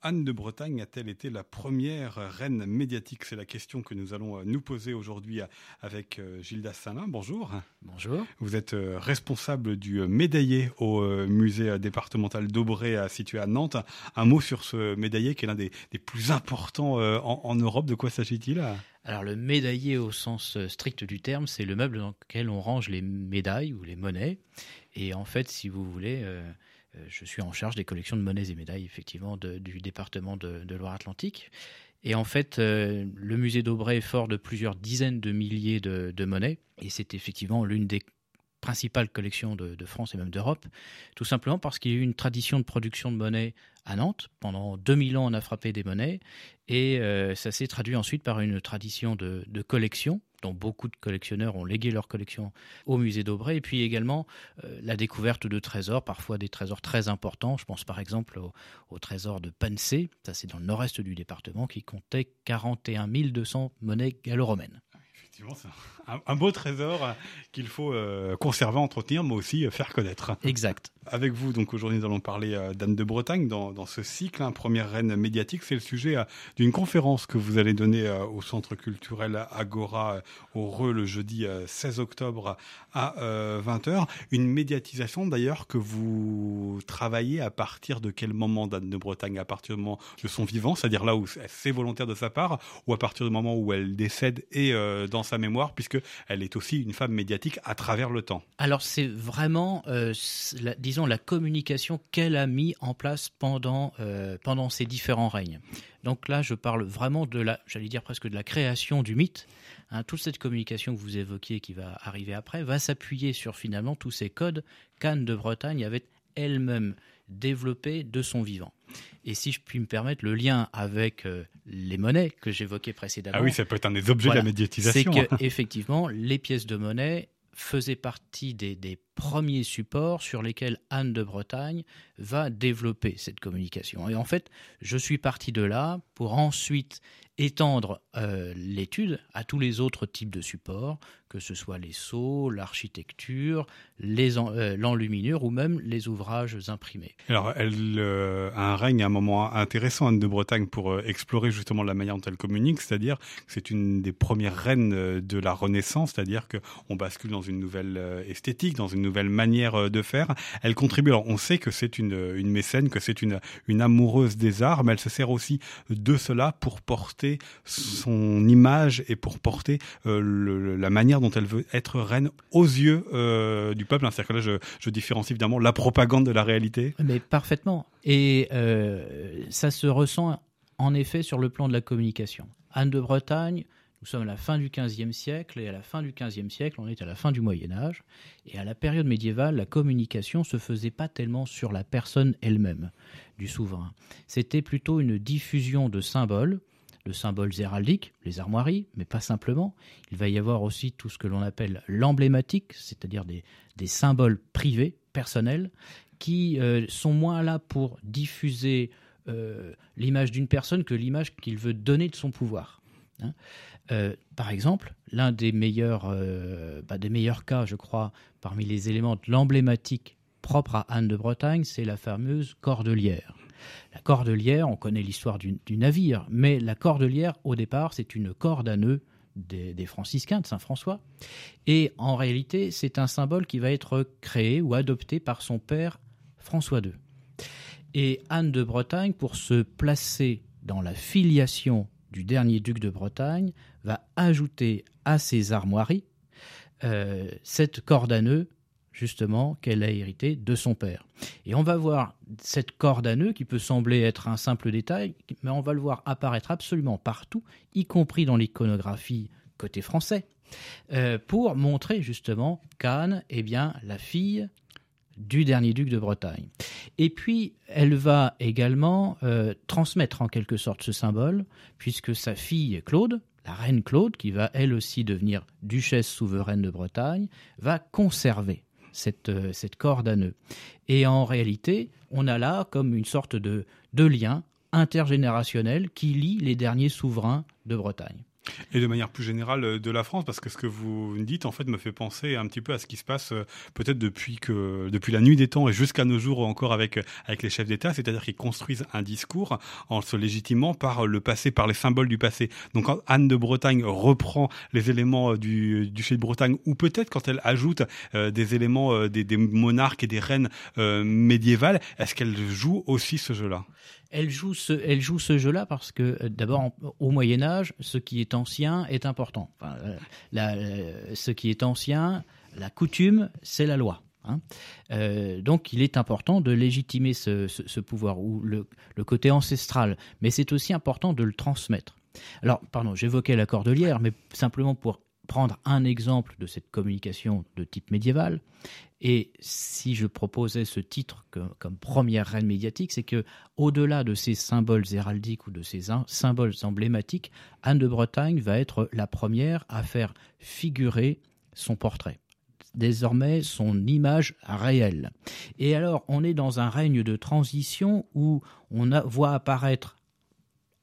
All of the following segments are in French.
Anne de Bretagne a-t-elle été la première reine médiatique? C'est la question que nous allons euh, nous poser aujourd'hui avec euh, Gilda Salin. Bonjour. Bonjour. Vous êtes euh, responsable du médaillé au musée départemental d'Aubray situé à Nantes. Un mot sur ce médaillé qui est l'un des, plus importants en, Europe. De quoi s'agit-il? Alors le médaillé au sens strict du terme, c'est le meuble dans lequel on range les médailles ou les monnaies. Et en fait, si vous voulez, euh, je suis en charge des collections de monnaies et médailles, effectivement, du département de, Loire-Atlantique. Et en fait, euh, le musée d'Aubray est fort de plusieurs dizaines de milliers de, monnaies, et c'est effectivement l'une des principales collections de, France et même d'Europe, tout simplement parce qu'il y a eu une tradition de production de monnaie à Nantes. Pendant 2000 ans, on a frappé des monnaies, et euh, ça s'est traduit ensuite par une tradition de, collection dont beaucoup de collectionneurs ont légué leur collection au musée d'Aubray, et puis également euh, la découverte de trésors, parfois des trésors très importants. Je pense par exemple au, trésor de Pansé, ça c'est dans le nord-est du département, qui comptait 41 200 monnaies gallo-romaines. Effectivement, c'est un, beau trésor qu'il faut euh, conserver, entretenir, mais aussi euh, faire connaître. Exact. Avec vous, donc aujourd'hui, nous allons parler euh, d'Anne de Bretagne dans, dans ce cycle, hein, première reine médiatique. C'est le sujet d'une conférence que vous allez donner au Centre culturel Agora au Reux le jeudi 16 octobre à 20h. Une médiatisation d'ailleurs que vous travaillez à partir de quel moment d'Anne de Bretagne? À partir du moment de son vivant, c'est-à-dire là où c'est volontaire de sa part, ou à partir du moment où elle décède et dans sa mémoire, puisque elle est aussi une femme médiatique à travers le temps. Alors c'est vraiment, euh, disons, la communication qu'elle a mis en place pendant, euh, pendant ces différents règnes. Donc là, je parle vraiment de la, j'allais dire presque de la création du mythe. Hein, toute cette communication que vous évoquiez qui va arriver après va s'appuyer sur finalement tous ces codes qu'Anne de Bretagne avait elle-même développé de son vivant. Et si je puis me permettre, le lien avec euh, les monnaies que j'évoquais précédemment. Ah oui, ça peut être un des objets de la médiatisation. C'est qu'effectivement, les pièces de monnaie faisaient partie des, des, premiers supports sur lesquels Anne de Bretagne va développer cette communication. Et en fait, je suis parti de là pour ensuite étendre euh, l'étude à tous les autres types de supports, que ce soit les sceaux, l'architecture, euh, l'enluminure ou même les ouvrages imprimés. Alors, elle euh, a un règne, un moment intéressant, Anne de Bretagne, pour explorer justement la manière dont elle communique, c'est-à-dire que c'est une des premières reines de la Renaissance, c'est-à-dire qu'on bascule dans une nouvelle esthétique, dans une nouvelle manière de faire. Elle contribue, alors on sait que c'est une, une mécène, que c'est une, amoureuse des arts, mais elle se sert aussi de cela pour porter son image et pour porter euh, la manière dont elle veut être reine aux yeux euh, du peuple. C'est-à-dire que là, je, différencie évidemment la propagande de la réalité. Mais parfaitement. Et euh, ça se ressent en effet sur le plan de la communication. Anne de Bretagne, nous sommes à la fin du XVe siècle, et à la fin du XVe siècle, on est à la fin du Moyen Âge. Et à la période médiévale, la communication se faisait pas tellement sur la personne elle-même du souverain. C'était plutôt une diffusion de symboles de symboles héraldiques, les armoiries, mais pas simplement. Il va y avoir aussi tout ce que l'on appelle l'emblématique, c'est-à-dire des, symboles privés, personnels, qui euh, sont moins là pour diffuser euh, l'image d'une personne que l'image qu'il veut donner de son pouvoir. Hein. Euh, par exemple, l'un des meilleurs, bah, des meilleurs cas, je crois, parmi les éléments de l'emblématique propre à Anne de Bretagne, c'est la fameuse cordelière. La cordelière, on connaît l'histoire du, navire, mais la cordelière, au départ, c'est une corde à nœud des, franciscains de Saint-François. Et en réalité, c'est un symbole qui va être créé ou adopté par son père François II. Et Anne de Bretagne, pour se placer dans la filiation du dernier duc de Bretagne, va ajouter à ses armoiries euh, cette corde à nœud justement qu'elle a hérité de son père. Et on va voir cette corde à nœud qui peut sembler être un simple détail, mais on va le voir apparaître absolument partout, y compris dans l'iconographie côté français, euh, pour montrer justement qu'Anne est bien la fille du dernier duc de Bretagne. Et puis, elle va également euh, transmettre en quelque sorte ce symbole, puisque sa fille Claude, la reine Claude, qui va elle aussi devenir duchesse souveraine de Bretagne, va conserver cette, euh, cette corde à nœud. Et en réalité, on a là comme une sorte de, de lien intergénérationnel qui lie les derniers souverains de Bretagne. Et de manière plus générale euh, de la France, parce que ce que vous dites en fait me fait penser un petit peu à ce qui se passe euh, peut-être depuis que depuis la nuit des temps et jusqu'à nos jours encore avec avec les chefs d'État, c'est-à-dire qu'ils construisent un discours en se légitimant par le passé, par les symboles du passé. Donc quand Anne de Bretagne reprend les éléments du duché de Bretagne, ou peut-être quand elle ajoute des éléments des, des, monarques et des reines médiévales, est-ce qu'elle joue aussi ce jeu-là? Elle joue ce, elle joue ce jeu-là parce que euh, d'abord au Moyen Âge, ce qui est ancien est important. Euh, euh, ce qui est ancien, la coutume, c'est la loi. Hein. donc il est important de légitimer ce, pouvoir ou le, le, côté ancestral, mais c'est aussi important de le transmettre. Alors, pardon, j'évoquais la cordelière, mais simplement pour prendre un exemple de cette communication de type médiéval. Et si je proposais ce titre comme, première reine médiatique, c'est que au-delà de ces symboles héraldiques ou de ces symboles emblématiques, Anne de Bretagne va être la première à faire figurer son portrait désormais son image réelle. Et alors, on est dans un règne de transition où on voit apparaître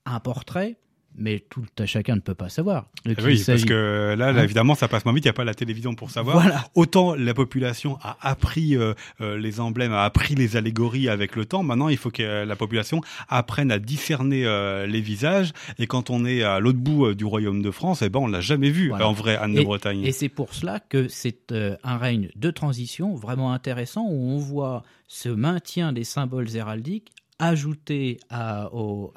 un portrait, mais tout à chacun ne peut pas savoir. oui, parce que là, hein évidemment, ça passe moins vite. Il n'y a pas la télévision pour savoir. Voilà. Autant la population a appris euh, euh, les emblèmes, a appris les allégories avec le temps. Maintenant, il faut que la population apprenne à discerner euh, les visages. Et quand on est à l'autre bout du royaume de France, eh ben, on l'a jamais vu en vrai Anne de Bretagne. Et c'est pour cela que c'est un règne de transition vraiment intéressant où on voit ce maintien des symboles héraldiques ajouté à, aux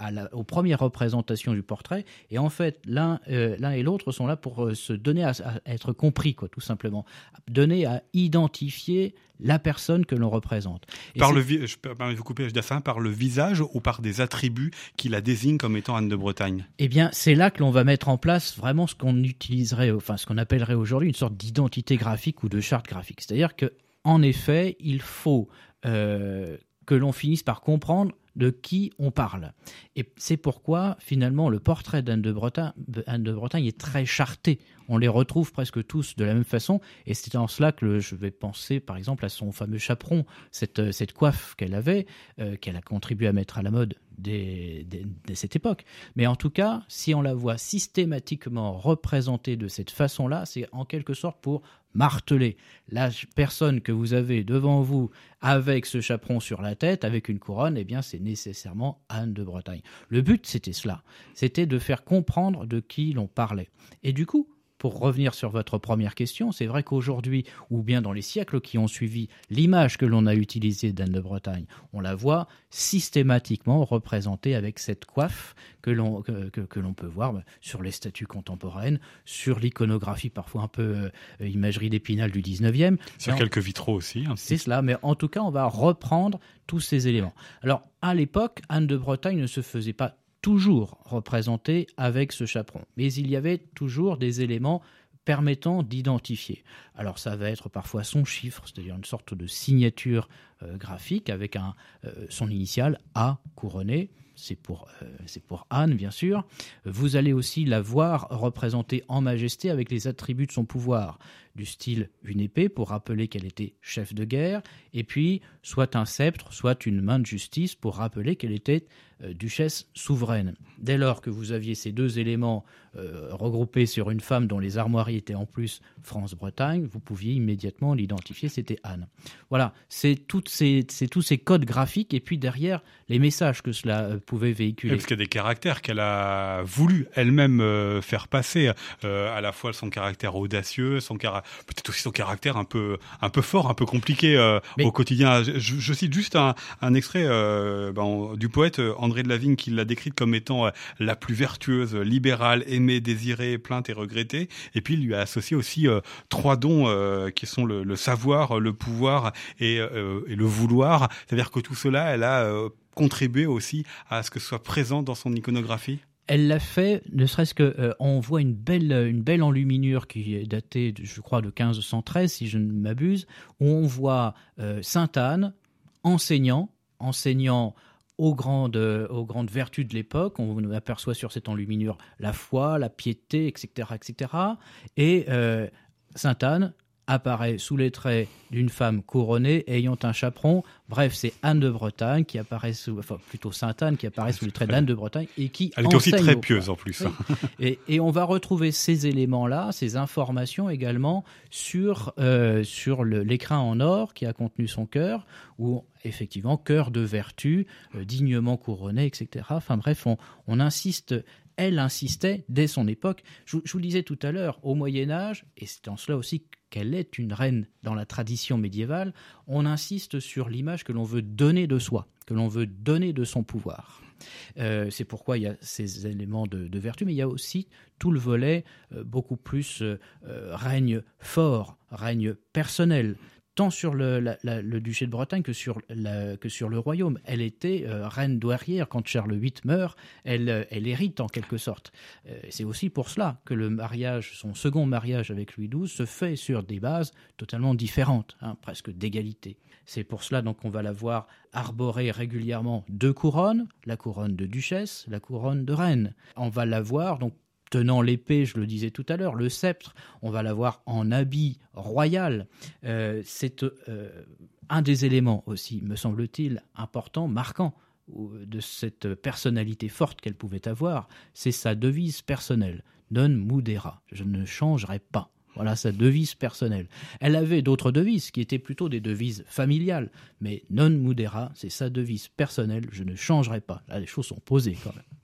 premières représentations du portrait. Et en fait, l'un euh, l'un et l'autre sont là pour euh, se donner à, être compris, quoi, tout simplement. Donner à identifier la personne que l'on représente. par le, je peux vous couper, par le visage ou par des attributs qui la désignent comme étant Anne de Bretagne? Eh bien, c'est là que l'on va mettre en place vraiment ce qu'on utiliserait, enfin, ce qu'on appellerait aujourd'hui une sorte d'identité graphique ou de charte graphique. C'est-à-dire que, en effet, il faut euh, que l'on finisse par comprendre de qui on parle. Et c'est pourquoi, finalement, le portrait d'Anne de, Bretagne, de Bretagne est très charté. On les retrouve presque tous de la même façon. Et c'est en cela que je vais penser, par exemple, à son fameux chaperon, cette, cette coiffe qu'elle avait, euh, qu'elle a contribué à mettre à la mode dès, cette époque. Mais en tout cas, si on la voit systématiquement représentée de cette façon-là, c'est en quelque sorte pour marteler la personne que vous avez devant vous avec ce chaperon sur la tête, avec une couronne, eh bien c'est nécessairement Anne de Bretagne. Le but, c'était cela. C'était de faire comprendre de qui l'on parlait. Et du coup, pour revenir sur votre première question, c'est vrai qu'aujourd'hui, ou bien dans les siècles qui ont suivi, l'image que l'on a utilisée d'Anne de Bretagne, on la voit systématiquement représentée avec cette coiffe que l'on que, peut voir bah, sur les statues contemporaines, sur l'iconographie parfois un peu euh, imagerie d'épinal du 19e. Sur quelques vitraux aussi. C'est cela, mais en tout cas, on va reprendre tous ces éléments. Alors, à l'époque, Anne de Bretagne ne se faisait pas toujours représenté avec ce chaperon. Mais il y avait toujours des éléments permettant d'identifier. Alors ça va être parfois son chiffre, c'est-à-dire une sorte de signature euh, graphique avec un, euh, son initiale A couronné, c'est pour, euh, c'est pour Anne bien sûr. Vous allez aussi la voir représentée en majesté avec les attributs de son pouvoir, du style une épée pour rappeler qu'elle était chef de guerre, et puis soit un sceptre, soit une main de justice pour rappeler qu'elle était euh, duchesse souveraine. Dès lors que vous aviez ces deux éléments euh, regroupés sur une femme dont les armoiries étaient en plus France-Bretagne, vous pouviez immédiatement l'identifier, c'était Anne. Voilà, c'est tous ces codes graphiques et puis derrière les messages que cela euh, pouvait véhiculer. parce qu'il y a des caractères qu'elle a voulu elle-même faire passer, à la fois son caractère audacieux, son peut-être aussi son caractère un peu un peu fort, un peu compliqué au quotidien. Je, cite juste un, extrait ben, du poète André de Lavigne qui l'a décrite comme étant euh, la plus vertueuse, libérale, aimée, désirée, plainte et regrettée. Et puis il lui a associé aussi euh, trois dons euh, qui sont le, savoir, le pouvoir et, le vouloir. C'est-à-dire que tout cela, elle a contribué aussi à ce que ce soit présent dans son iconographie elle l'a fait, ne serait-ce que on voit une belle, une belle enluminure qui est datée, je crois, de 1513, si je ne m'abuse, où on voit Sainte Anne enseignant, enseignant aux grandes, vertus de l'époque. On aperçoit sur cette enluminure la foi, la piété, etc. etc. Et euh, Sainte Anne apparaît sous les traits d'une femme couronnée ayant un chaperon Bref, c'est Anne de Bretagne qui apparaît sous, enfin plutôt Sainte Anne qui apparaît sous le trait d'Anne de Bretagne et qui Elle était aussi très pieuse en plus. hein. Et, et on va retrouver ces éléments-là, ces informations également sur, euh, sur l'écrin en or qui a contenu son cœur, où effectivement, cœur de vertu, euh, dignement couronné, etc. Enfin bref, on, on insiste, elle insistait dès son époque. Je, vous- le disais tout à l'heure, au Moyen Âge, et c'est en cela aussi qu'elle est une reine dans la tradition médiévale, on insiste sur l'image que l'on veut donner de soi, que l'on veut donner de son pouvoir. Euh, c'est pourquoi il y a ces éléments de, vertu, mais il y a aussi tout le volet euh, beaucoup plus euh, règne fort, règne personnel, tant sur le, duché de Bretagne que sur, le royaume. Elle était euh, reine douairière. Quand Charles VIII meurt, elle, euh, elle hérite en quelque sorte. Euh, c'est aussi pour cela que le mariage, son second mariage avec Louis XII, se fait sur des bases totalement différentes, hein, presque d'égalité. C'est pour cela donc qu'on va la voir arborer régulièrement deux couronnes, la couronne de duchesse, la couronne de reine. On va la voir donc tenant l'épée, je le disais tout à l'heure, le sceptre, on va la voir en habit royal. Euh, c'est euh, un des éléments aussi, me semble-t-il, important, marquant de cette personnalité forte qu'elle pouvait avoir, c'est sa devise personnelle, non mudera, je ne changerai pas. Voilà sa devise personnelle. Elle avait d'autres devises qui étaient plutôt des devises familiales, mais non mudera, c'est sa devise personnelle, je ne changerai pas. Là, les choses sont posées quand même.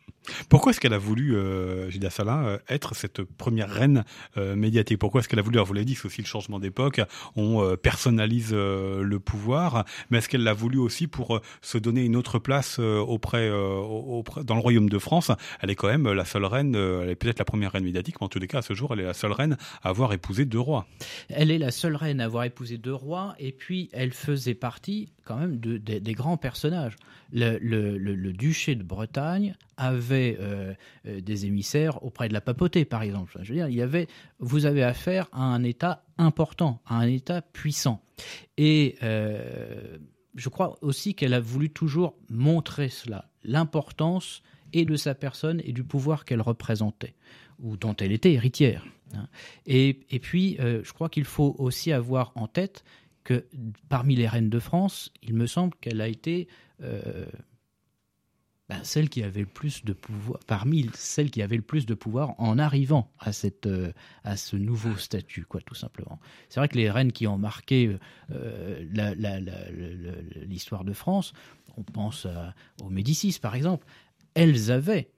Pourquoi est-ce qu'elle a voulu, euh, Gilda Salin, euh, être cette première reine euh, médiatique? Pourquoi est-ce qu'elle a voulu, alors vous l'avez dit, c'est aussi le changement d'époque, on euh, personnalise euh, le pouvoir, mais est-ce qu'elle l'a voulu aussi pour se donner une autre place auprès, auprès, dans le royaume de France? Elle est quand même la seule reine, elle est peut-être la première reine médiatique, mais en tous les cas, à ce jour, elle est la seule reine à avoir épousé deux rois. Elle est la seule reine à avoir épousé deux rois, et puis elle faisait partie quand même de- de- des grands personnages. Le, duché de Bretagne avait euh, euh, des émissaires auprès de la papauté, par exemple. Je veux dire, il y avait, vous avez affaire à un État important, à un État puissant. Et euh, je crois aussi qu'elle a voulu toujours montrer cela, l'importance et de sa personne et du pouvoir qu'elle représentait, ou dont elle était héritière. hein. Et, puis, je crois qu'il faut aussi avoir en tête que parmi les reines de France, il me semble qu'elle a été euh, ben, celle qui avait le plus de pouvoir, parmi celles qui avait le plus de pouvoir en arrivant à, cette, euh, à ce nouveau statut, quoi, tout simplement. C'est vrai que les reines qui ont marqué euh, l'histoire de France, on pense aux Médicis par exemple, elles avaient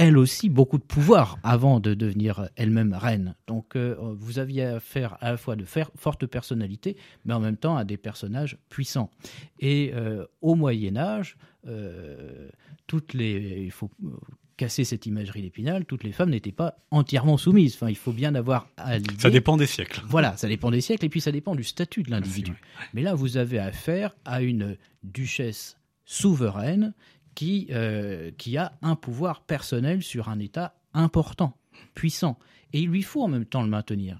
elles aussi beaucoup de pouvoir avant de devenir elles-mêmes reines. Donc euh, vous aviez affaire à la fois de faire, fortes personnalités, mais en même temps à des personnages puissants. Et euh, au Moyen Âge, euh, toutes les, il faut casser cette imagerie d'épinal, toutes les femmes n'étaient pas entièrement soumises. Enfin, il faut bien avoir à l'idée. Ça dépend des siècles. Voilà, ça dépend des siècles et puis ça dépend du statut de l'individu. Mais là, vous avez affaire à une duchesse souveraine qui, euh, qui a un pouvoir personnel sur un État important, puissant. Et il lui faut en même temps le maintenir.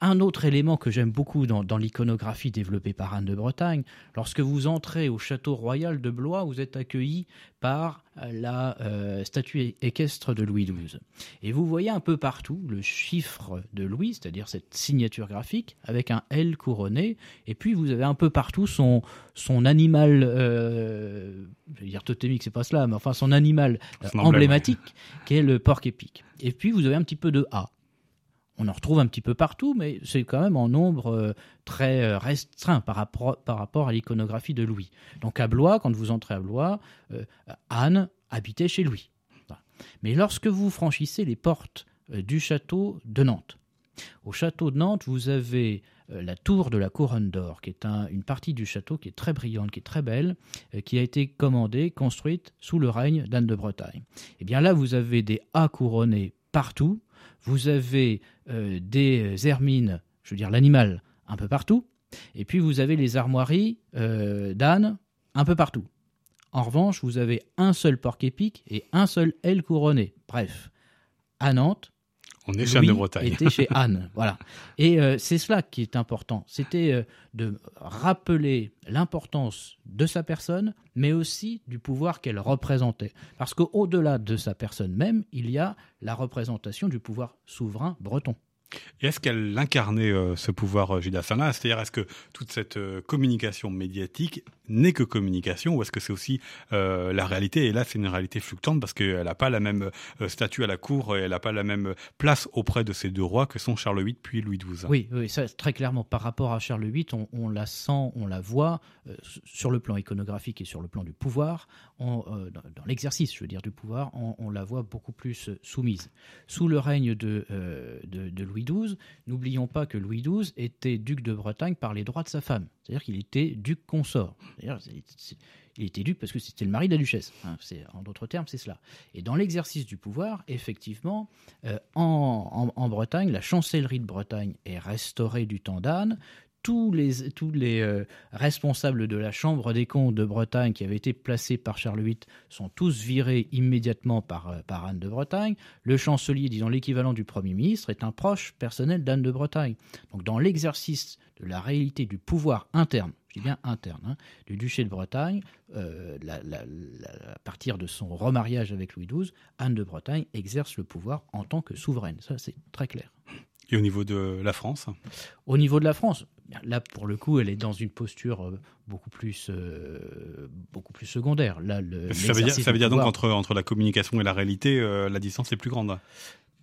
Un autre élément que j'aime beaucoup dans, dans l'iconographie développée par Anne de Bretagne, lorsque vous entrez au château royal de Blois, vous êtes accueilli par la euh, statue équestre de Louis XII. Et vous voyez un peu partout le chiffre de Louis, c'est-à-dire cette signature graphique, avec un L couronné, et puis vous avez un peu partout son, son animal, euh, je vais dire totémique, c'est pas cela, mais enfin son animal euh, emblème, emblématique, qui est le porc épic. Et puis vous avez un petit peu de A. On en retrouve un petit peu partout, mais c'est quand même en nombre euh, très euh, restreint par rapport, à l'iconographie de Louis. Donc à Blois, quand vous entrez à Blois, euh, Anne habitait chez Louis. Mais lorsque vous franchissez les portes du château de Nantes, au château de Nantes, vous avez la tour de la couronne d'or, qui est un- une partie du château qui est très brillante, qui est très belle, qui a été commandée, construite sous le règne d'Anne de Bretagne. Et bien là, vous avez des A couronnés partout, vous avez euh, des hermines, je veux dire l'animal, un peu partout, et puis vous avez les armoiries euh, d'Anne un peu partout. En revanche, vous avez un seul porc épic et un seul L couronné. Bref, à Nantes, On est chez Anne de Bretagne. était chez Anne, voilà. Et euh, c'est cela qui est important. C'était euh, de rappeler l'importance de sa personne, mais aussi du pouvoir qu'elle représentait. Parce qu'au-delà de sa personne même, il y a la représentation du pouvoir souverain breton. Et est-ce qu'elle incarnait euh, ce pouvoir euh, Sana C'est-à-dire, est-ce que toute cette communication médiatique n'est que communication ou est-ce que c'est aussi euh, la réalité? Et là, c'est une réalité fluctuante parce qu'elle n'a pas la même statut à la cour et elle n'a pas la même place auprès de ces deux rois que sont Charles VIII puis Louis XII. Oui, très clairement, par rapport à Charles VIII, on, la sent, on la voit sur le plan iconographique et sur le plan du pouvoir, dans, l'exercice, je veux dire, du pouvoir, on, la voit beaucoup plus soumise. Sous le règne de, de, de Louis XII, n'oublions pas que Louis XII était duc de Bretagne par les droits de sa femme. C'est-à-dire qu'il était duc consort. il était duc parce que c'était le mari de la duchesse. Hein, en d'autres termes, c'est cela. Et dans l'exercice du pouvoir, effectivement, euh, en, Bretagne, la chancellerie de Bretagne est restaurée du temps d'Anne tous les, tous les euh, responsables de la Chambre des comptes de Bretagne qui avaient été placés par Charles VIII sont tous virés immédiatement par, euh, par Anne de Bretagne. Le chancelier, disons l'équivalent du Premier ministre, est un proche personnel d'Anne de Bretagne. Donc dans l'exercice de la réalité du pouvoir interne, je dis bien interne, hein, du duché de Bretagne, euh, à partir de son remariage avec Louis XII, Anne de Bretagne exerce le pouvoir en tant que souveraine. Ça, c'est très clair. Et au niveau de la France? Au niveau de la France, Là, pour le coup, elle est dans une posture euh, beaucoup plus, euh, beaucoup plus secondaire. Là, le, ça veut dire, ça veut dire donc entre, entre la communication et la réalité, euh, la distance est plus grande.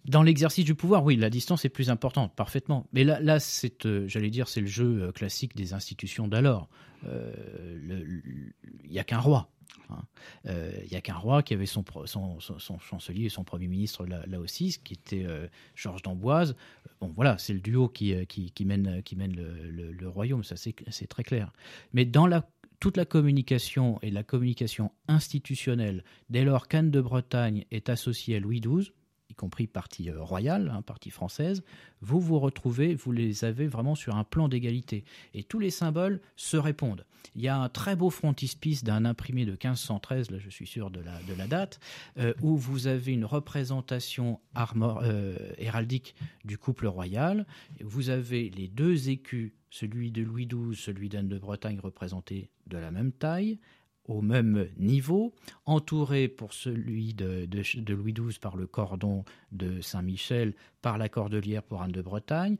Dans l'exercice du pouvoir, oui, la distance est plus importante, parfaitement. Mais là, là c'est, j'allais dire, c'est le jeu classique des institutions d'alors. Il n'y a qu'un roi. Il hein. n'y a qu'un roi qui avait son, son, son, chancelier et son premier ministre là, aussi, qui était Georges d'Amboise. Bon, voilà, c'est le duo qui, euh, qui, mène, qui mène le, royaume, ça c'est très clair. Mais dans la, toute la communication et la communication institutionnelle, dès lors qu'Anne de Bretagne est associée à Louis XII, y compris partie euh, royale, hein, partie française, vous vous retrouvez, vous les avez vraiment sur un plan d'égalité. Et tous les symboles se répondent. Il y a un très beau frontispice d'un imprimé de 1513, là je suis sûr de la, de la date, euh, où vous avez une représentation euh, héraldique du couple royal. Vous avez les deux écus, celui de Louis XII, celui d'Anne de Bretagne représentés de la même taille, au même niveau, entouré pour celui de, Louis XII par le cordon de Saint-Michel, par la cordelière pour Anne de Bretagne,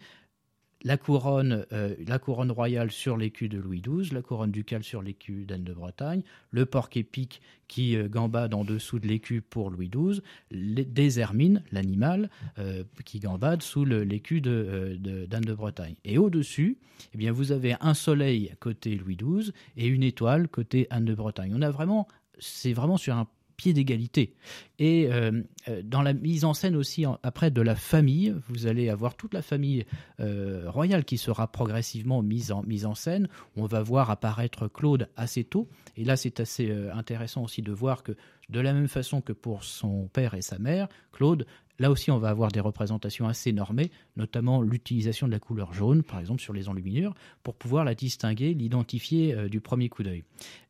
la couronne, euh, la couronne royale sur l'écu de Louis XII, la couronne ducale sur l'écu d'Anne de Bretagne, le porc-épic qui euh, gambade en dessous de l'écu pour Louis XII, des hermines, l'animal, euh, qui gambade sous l'écu d'Anne de, de, Bretagne. Et au-dessus, eh bien, vous avez un soleil côté Louis XII et une étoile côté Anne de Bretagne. On a vraiment, c'est vraiment sur un pied d'égalité. Et euh, euh, dans la mise en scène aussi, après, de la famille, vous allez avoir toute la famille euh, royale qui sera progressivement mise en, mise en scène. On va voir apparaître Claude assez tôt. Et là, c'est assez intéressant aussi de voir que, de la même façon que pour son père et sa mère, Claude Là aussi, on va avoir des représentations assez normées, notamment l'utilisation de la couleur jaune, par exemple, sur les enluminures, pour pouvoir la distinguer, l'identifier euh, du premier coup d'œil.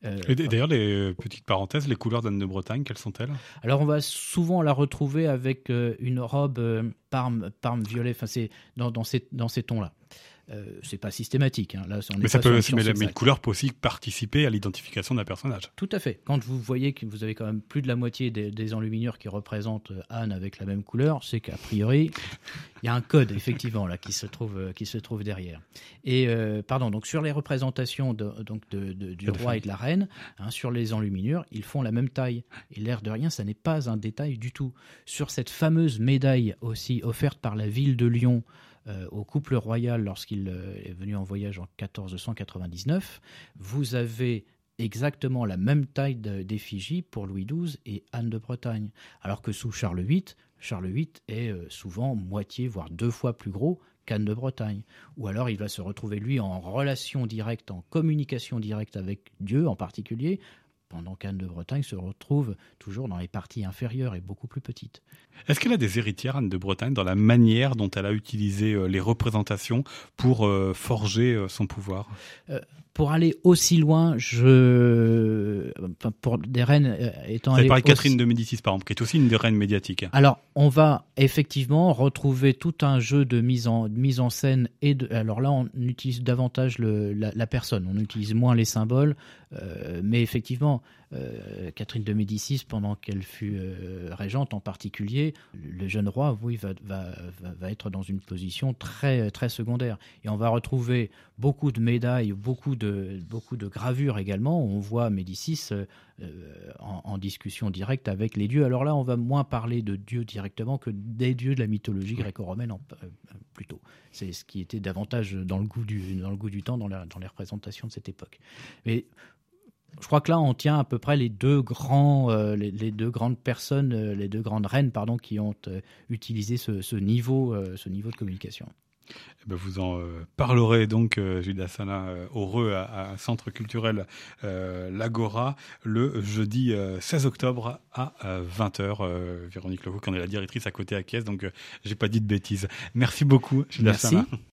Euh, et d'ailleurs, les euh, petites parenthèses, les couleurs d'Anne de Bretagne, quelles sont-elles? Alors, on va souvent la retrouver avec une robe parme, parme violet, enfin, c'est dans, dans ces, dans ces tons-là. Euh, c'est pas systématique. Hein. Là, mais ça peut aussi, mais, une couleur peut aussi participer à l'identification d'un personnage. Tout à fait. Quand vous voyez que vous avez quand même plus de la moitié des, enluminures qui représentent euh, Anne avec la même couleur, c'est qu'a priori, il y a un code effectivement là qui se trouve euh, qui se trouve derrière. Et pardon, donc sur les représentations de, donc de, du roi et de la reine, hein, sur les enluminures, ils font la même taille. Et l'air de rien, ça n'est pas un détail du tout. Sur cette fameuse médaille aussi offerte par la ville de Lyon euh, au couple royal lorsqu'il euh, est venu en voyage en 1499, vous avez exactement la même taille d'effigie pour Louis XII et Anne de Bretagne. Alors que sous Charles VIII, Charles VIII est euh, souvent moitié, voire deux fois plus gros qu'Anne de Bretagne. Ou alors il va se retrouver, lui, en relation directe, en communication directe avec Dieu en particulier, pendant qu'Anne de Bretagne se retrouve toujours dans les parties inférieures et beaucoup plus petites. Est-ce qu'elle a des héritières, Anne de Bretagne, dans la manière dont elle a utilisé euh, les représentations pour euh, forger euh, son pouvoir? Pour aller aussi loin, je, pour des reines étant. Vous parlé Catherine de Médicis, par exemple, qui est aussi une des reines médiatiques. Alors, on va effectivement retrouver tout un jeu de mise en, mise en scène et de. Alors là, on utilise davantage le, la, la, personne, on utilise moins les symboles, mais effectivement, Catherine de Médicis pendant qu'elle fut régente en particulier, le jeune roi, oui, va, être dans une position très, très secondaire. Et on va retrouver beaucoup de médailles, beaucoup de, beaucoup de gravures également. On voit Médicis en, discussion directe avec les dieux. Alors là, on va moins parler de dieux directement que des dieux de la mythologie gréco-romaine plutôt. C'est ce qui était davantage dans le goût du, dans le goût du temps dans, dans les représentations de cette époque. Mais je crois que là, on tient à peu près les deux grands, euh, les, deux grandes personnes, euh, les deux grandes reines, pardon, qui ont euh, utilisé ce, niveau, ce niveau de communication. Eh ben, vous en parlerez donc, Judas Sana, heureux à, à, Centre culturel L'Agora, le jeudi 16 octobre à 20h. Véronique Leroux, qui en est la directrice à côté à Caisse, donc j'ai pas dit de bêtises. Merci beaucoup, Judas Sana.